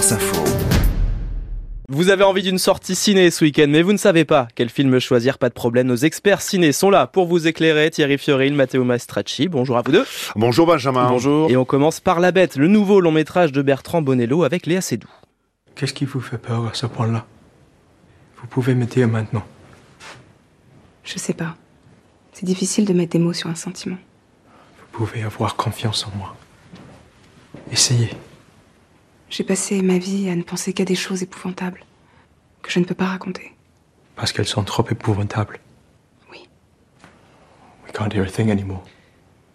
France Info. Vous avez envie d'une sortie ciné ce week-end, mais vous ne savez pas quel film choisir, pas de problème. Nos experts ciné sont là pour vous éclairer. Thierry Fioril, Matteo Mastracci, bonjour à vous deux. Bonjour Benjamin. Bonjour. Et on commence par La Bête, le nouveau long métrage de Bertrand Bonello avec Léa Seydoux. Qu'est-ce qui vous fait peur à ce point-là? Vous pouvez me dire maintenant. Je sais pas. C'est difficile de mettre des mots sur un sentiment. Vous pouvez avoir confiance en moi. Essayez. J'ai passé ma vie à ne penser qu'à des choses épouvantables que je ne peux pas raconter. Parce qu'elles sont trop épouvantables. Oui. We can't hear a thing anymore.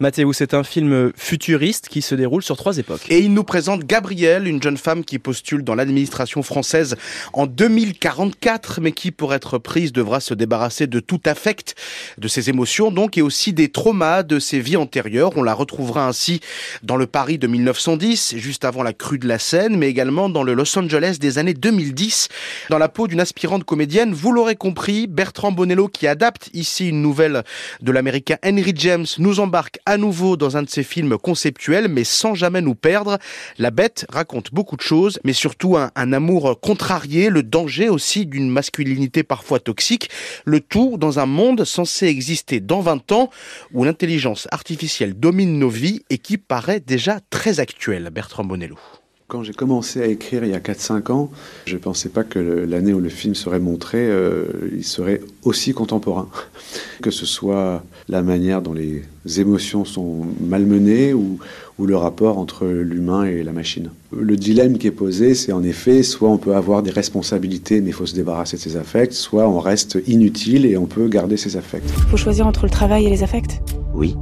Mathéo, c'est un film futuriste qui se déroule sur trois époques. Et il nous présente Gabrielle, une jeune femme qui postule dans l'administration française en 2044, mais qui, pour être prise, devra se débarrasser de tout affect, de ses émotions donc, et aussi des traumas de ses vies antérieures. On la retrouvera ainsi dans le Paris de 1910, juste avant la crue de la Seine, mais également dans le Los Angeles des années 2010, dans la peau d'une aspirante comédienne. Vous l'aurez compris, Bertrand Bonello, qui adapte ici une nouvelle de l'américain Henry James, nous embarque à nouveau dans un de ses films conceptuels, mais sans jamais nous perdre. La bête raconte beaucoup de choses, mais surtout un, amour contrarié, le danger aussi d'une masculinité parfois toxique, le tout dans un monde censé exister dans 20 ans, où l'intelligence artificielle domine nos vies et qui paraît déjà très actuelle. Bertrand Bonello. Quand j'ai commencé à écrire il y a 4-5 ans, je ne pensais pas que l'année où le film serait montré, euh, il serait aussi contemporain. Que ce soit la manière dont les émotions sont malmenées ou, ou le rapport entre l'humain et la machine. Le dilemme qui est posé, c'est en effet, soit on peut avoir des responsabilités mais il faut se débarrasser de ses affects, soit on reste inutile et on peut garder ses affects. Il faut choisir entre le travail et les affects? Oui.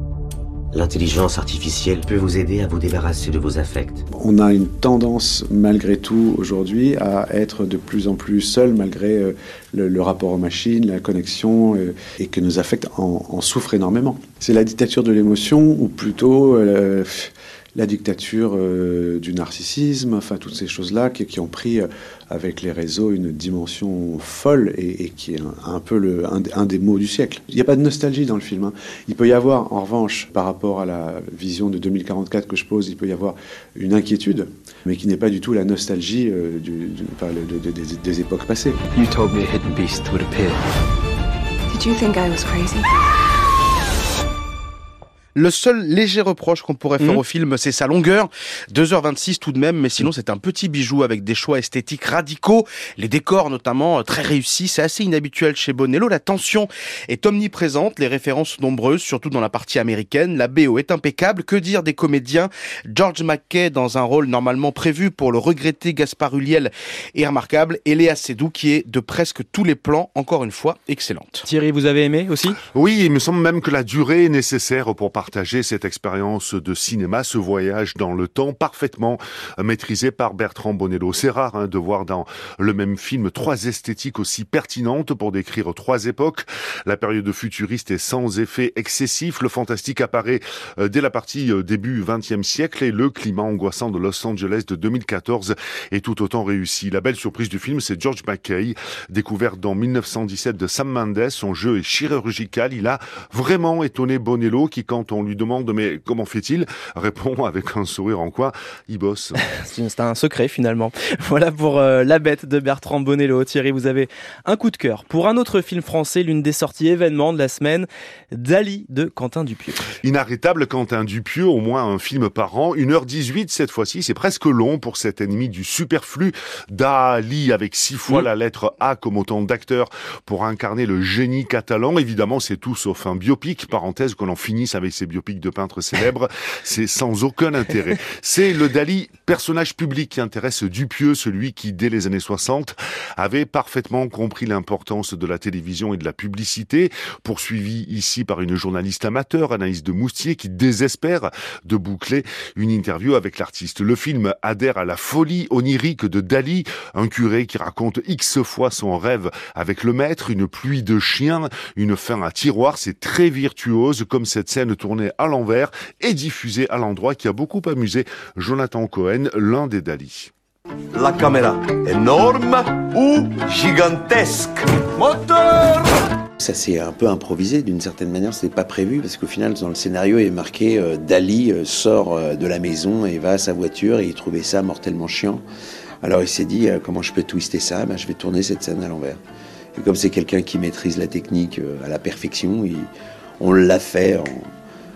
L'intelligence artificielle peut vous aider à vous débarrasser de vos affects. On a une tendance, malgré tout, aujourd'hui, à être de plus en plus seul, malgré euh, le, rapport aux machines, la connexion, euh, et que nos affects en, en souffrent énormément. C'est la dictature de l'émotion, ou plutôt euh, la dictature euh, du narcissisme, enfin toutes ces choses-là qui, qui, ont pris euh, avec les réseaux une dimension folle et, et qui est un, un peu le, un, un, des mots du siècle. Il n'y a pas de nostalgie dans le film. Hein. Il peut y avoir, en revanche, par rapport à la vision de 2044 que je pose, il peut y avoir une inquiétude, mais qui n'est pas du tout la nostalgie euh, du, du, enfin, de, de, des, des, époques passées. You told me a hidden beast would appear. Did you think I was crazy? Le seul léger reproche qu'on pourrait faire mmh. au film, c'est sa longueur. 2h26 tout de même, mais sinon c'est un petit bijou avec des choix esthétiques radicaux. Les décors notamment euh, très réussis, c'est assez inhabituel chez Bonello. La tension est omniprésente, les références nombreuses, surtout dans la partie américaine. La BO est impeccable. Que dire des comédiens? George McKay dans un rôle normalement prévu pour le regretté Gaspard Ulliel est remarquable. Et Léa Seydoux qui est de presque tous les plans, encore une fois, excellente. Thierry, vous avez aimé aussi? Oui, il me semble même que la durée est nécessaire pour partager cette expérience de cinéma, ce voyage dans le temps parfaitement maîtrisé par Bertrand Bonello. C'est rare hein, de voir dans le même film trois esthétiques aussi pertinentes pour décrire trois époques. La période futuriste est sans effet excessif. Le fantastique apparaît euh, dès la partie euh, début 20e siècle et le climat angoissant de Los Angeles de 2014 est tout autant réussi. La belle surprise du film, c'est George McKay, découvert dans 1917 de Sam Mendes. Son jeu est chirurgical. Il a vraiment étonné Bonello qui, quand on lui demande mais comment fait-il? Répond avec un sourire en quoi? Il bosse. C'est un secret finalement. Voilà pour euh, La Bête de Bertrand Bonello. Thierry, vous avez un coup de cœur pour un autre film français, l'une des sorties événements de la semaine, Dali de Quentin Dupieux. Inarrêtable Quentin Dupieux, au moins un film par an, 1h18 cette fois-ci, c'est presque long pour cet ennemi du superflu. Dali avec six fois la lettre A comme autant d'acteurs pour incarner le génie catalan. Évidemment, c'est tout sauf un biopic, parenthèse qu'on en finisse avec ces biopics de peintres célèbres, c'est sans aucun intérêt. C'est le Dali, personnage public qui intéresse Dupieux, celui qui, dès les années 60, avait parfaitement compris l'importance de la télévision et de la publicité, poursuivi ici par une journaliste amateur, Anaïs de Moustier, qui désespère de boucler une interview avec l'artiste. Le film adhère à la folie onirique de Dali, un curé qui raconte X fois son rêve avec le maître, une pluie de chiens, une fin à tiroir, c'est très virtuose comme cette scène tournée à l'envers et diffusée à l'endroit qui a beaucoup amusé Jonathan Cohen, l'un des Dali. La caméra, énorme ou gigantesque? Moteur ça s'est un peu improvisé d'une certaine manière, c'est pas prévu parce qu'au final dans le scénario il est marqué euh, Dali euh, sort euh, de la maison et va à sa voiture et il trouvait ça mortellement chiant. Alors il s'est dit, euh, comment je peux twister ça? Ben, Je vais tourner cette scène à l'envers. Et comme c'est quelqu'un qui maîtrise la technique euh, à la perfection, il- on l'a fait. en-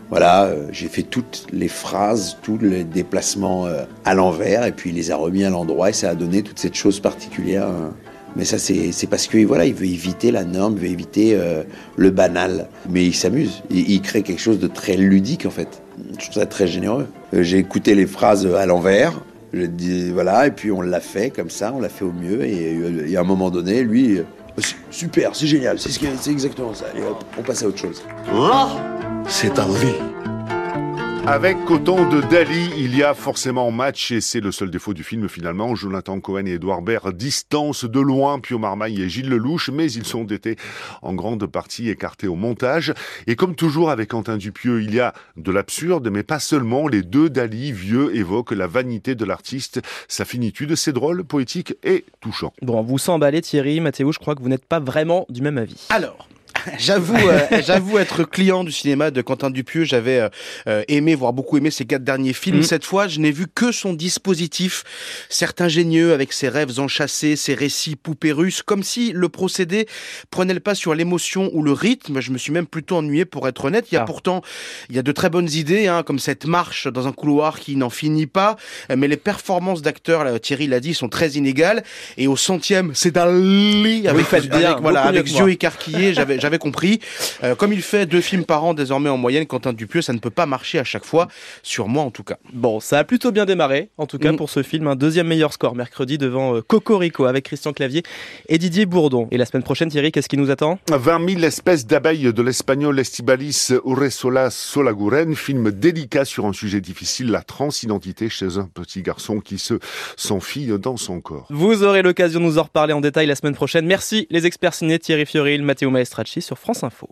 voilà, euh, j'ai fait toutes les phrases, tous les déplacements euh, à l'envers, et puis il les a remis à l'endroit, et ça a donné toute cette chose particulière. hein. Mais ça, c'est parce que voilà, il veut éviter la norme, il veut éviter euh, le banal. Mais il s'amuse. Il, crée quelque chose de très ludique, en fait. Je trouve ça très généreux. J'ai écouté les phrases à l'envers. Je dis, voilà, et puis on l'a fait comme ça, on l'a fait au mieux. Et, à un moment donné, lui, super, c'est génial, c'est exactement ça. Et hop, on passe à autre chose. Là, c'est en vie. Avec autant de Dali, il y a forcément match et c'est le seul défaut du film finalement. Jonathan Cohen et Edouard Baird distancent de loin Pio Marmaille et Gilles Lelouch, mais ils ont été en grande partie écartés au montage. Et comme toujours avec Quentin Dupieux, il y a de l'absurde, mais pas seulement. Les deux Dali vieux évoquent la vanité de l'artiste, sa finitude. C'est drôle, poétique et touchant. Bon, vous sent emballé Thierry, Mathéo, je crois que vous n'êtes pas vraiment du même avis. Alors, j'avoue, euh, j'avoue être client du cinéma de Quentin Dupieux. J'avais euh, euh, aimé, voire beaucoup aimé ses quatre derniers films. Mhm. Cette fois, je n'ai vu que son dispositif, certes ingénieux, avec ses rêves enchâssés, ses récits poupées russes, comme si le procédé prenait le pas sur l'émotion ou le rythme. Je me suis même plutôt ennuyé, pour être honnête. Il y a Ah. pourtant, il y a de très bonnes idées, hein, comme cette marche dans un couloir qui n'en finit pas. Mais les performances d'acteurs, là, Thierry l'a dit, sont très inégales. Et au centième, c'est Dali avec, bien, avec, voilà, beaucoup mieux avec yeux écarquillés. J'avais, j'avais compris. Euh, comme il fait deux films par an désormais en moyenne, Quentin Dupieux, ça ne peut pas marcher à chaque fois, sur moi en tout cas. Bon, ça a plutôt bien démarré, en tout cas Mm. pour ce film. Un deuxième meilleur score mercredi devant euh, Cocorico avec Christian Clavier et Didier Bourdon. Et la semaine prochaine, Thierry, qu'est-ce qui nous attend? 20 000 espèces d'abeilles de l'espagnol Estibalis Uresola Solaguren, film délicat sur un sujet difficile, la transidentité chez un petit garçon qui se s'enfile dans son corps. Vous aurez l'occasion de nous en reparler en détail la semaine prochaine. Merci les experts ciné Thierry Fioril, Matteo Maestracci sur France Info.